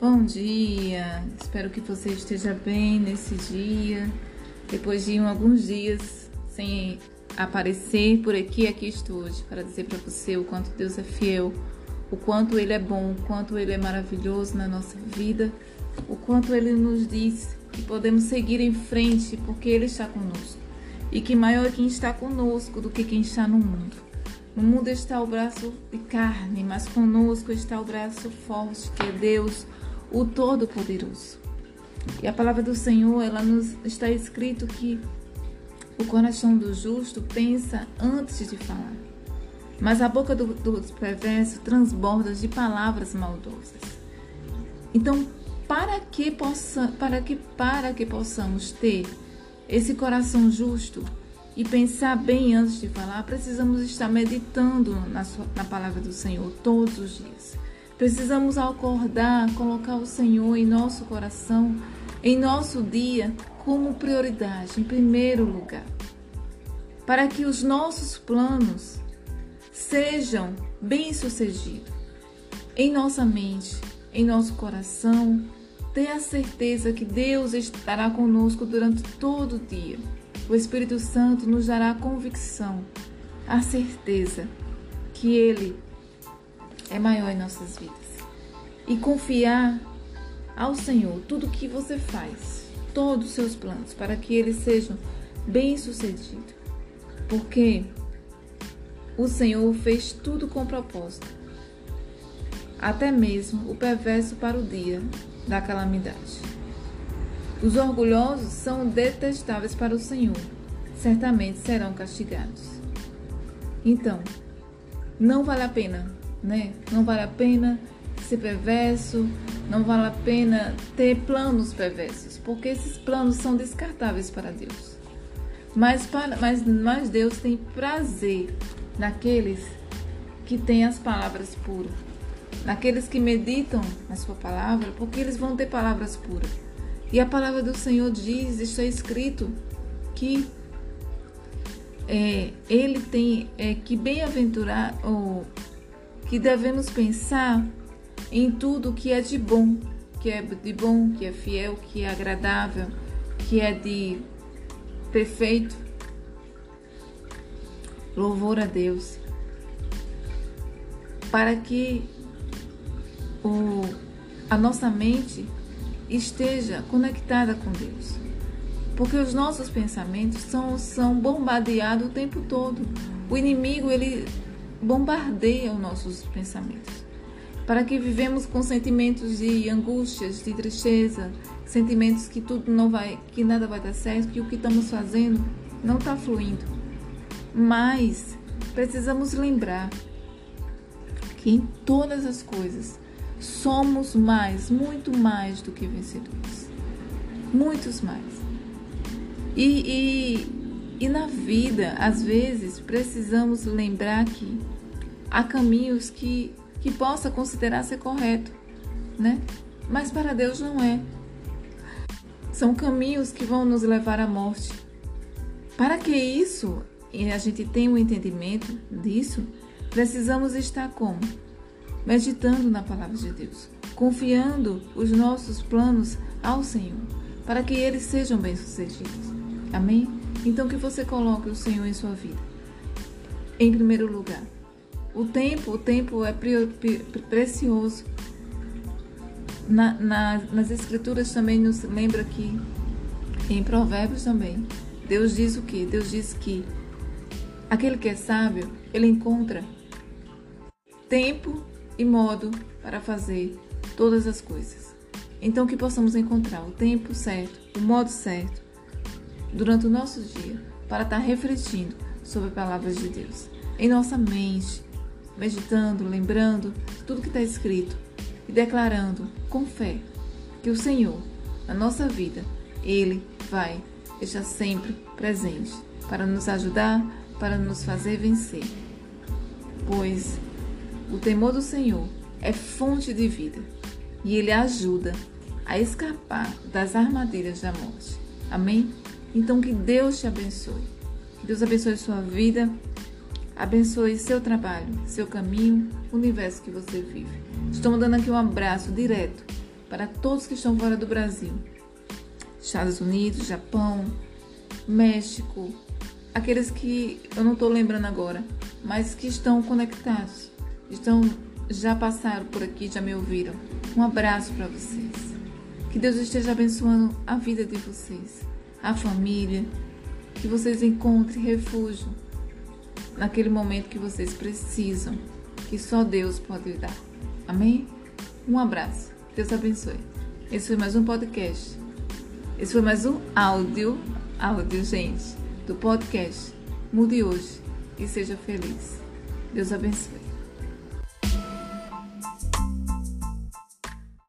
Bom dia, espero que você esteja bem nesse dia. Depois de alguns dias sem aparecer por aqui, aqui estou hoje para dizer para você o quanto Deus é fiel, o quanto Ele é bom, o quanto Ele é maravilhoso na nossa vida, o quanto Ele nos diz que podemos seguir em frente porque Ele está conosco e que maior é quem está conosco do que quem está no mundo. No mundo está o braço de carne, mas conosco está o braço forte, que é Deus o Todo-Poderoso. E a palavra do Senhor, ela nos está escrito que o coração do justo pensa antes de falar, mas a boca do, perverso transborda de palavras maldosas. Então, para que possa, para que para que possamos ter esse coração justo e pensar bem antes de falar, precisamos estar meditando na, sua, na palavra do Senhor todos os dias. Precisamos acordar, colocar o Senhor em nosso coração, em nosso dia, como prioridade, em primeiro lugar. Para que os nossos planos sejam bem-sucedidos em nossa mente, em nosso coração. Tenha certeza que Deus estará conosco durante todo o dia. O Espírito Santo nos dará a convicção, a certeza que Ele é maior em nossas vidas. E confiar ao Senhor tudo o que você faz, todos os seus planos, para que eles sejam bem-sucedidos. Porque o Senhor fez tudo com propósito, até mesmo o perverso para o dia da calamidade. Os orgulhosos são detestáveis para o Senhor, certamente serão castigados. Então, não vale a pena né? Não vale a pena ser perverso, não vale a pena ter planos perversos, porque esses planos são descartáveis para Deus. Mas, para, mas, mas Deus tem prazer naqueles que têm as palavras puras, naqueles que meditam na sua palavra, porque eles vão ter palavras puras. E a palavra do Senhor diz, está escrito, que é, ele tem é, que bem-aventurar, que devemos pensar em tudo que é de bom, que é de bom, que é fiel, que é agradável, que é de perfeito. Louvor a Deus. Para que o, a nossa mente esteja conectada com Deus. Porque os nossos pensamentos são, são bombardeados o tempo todo. O inimigo, ele bombardeia os nossos pensamentos. Para que vivemos com sentimentos de angústias, de tristeza, sentimentos que tudo não vai, que nada vai dar certo, que o que estamos fazendo não está fluindo. Mas precisamos lembrar que em todas as coisas somos mais, muito mais do que vencedores. Muitos mais. E, e e na vida, às vezes, precisamos lembrar que há caminhos que, que possa considerar ser correto, né? Mas para Deus não é. São caminhos que vão nos levar à morte. Para que isso e a gente tenha um entendimento disso, precisamos estar como? Meditando na palavra de Deus, confiando os nossos planos ao Senhor, para que eles sejam bem-sucedidos. Amém? Então que você coloque o Senhor em sua vida. Em primeiro lugar. O tempo, o tempo é precioso. Na, na, nas escrituras também nos lembra que em Provérbios também Deus diz o que? Deus diz que aquele que é sábio ele encontra tempo e modo para fazer todas as coisas. Então que possamos encontrar o tempo certo, o modo certo durante o nosso dia para estar refletindo sobre as palavras de Deus em nossa mente, meditando, lembrando tudo que está escrito e declarando com fé que o Senhor, na nossa vida, Ele vai estar sempre presente para nos ajudar, para nos fazer vencer. Pois o temor do Senhor é fonte de vida e Ele ajuda a escapar das armadilhas da morte. Amém? Então que Deus te abençoe. Que Deus abençoe sua vida, abençoe seu trabalho, seu caminho, o universo que você vive. Estou mandando aqui um abraço direto para todos que estão fora do Brasil. Estados Unidos, Japão, México, aqueles que eu não estou lembrando agora, mas que estão conectados, estão já passaram por aqui, já me ouviram. Um abraço para vocês. Que Deus esteja abençoando a vida de vocês, a família, que vocês encontrem refúgio naquele momento que vocês precisam, que só Deus pode dar. Amém? Um abraço. Deus abençoe. Esse foi mais um podcast. Esse foi mais um áudio, áudio, gente, do podcast. Mude hoje e seja feliz. Deus abençoe.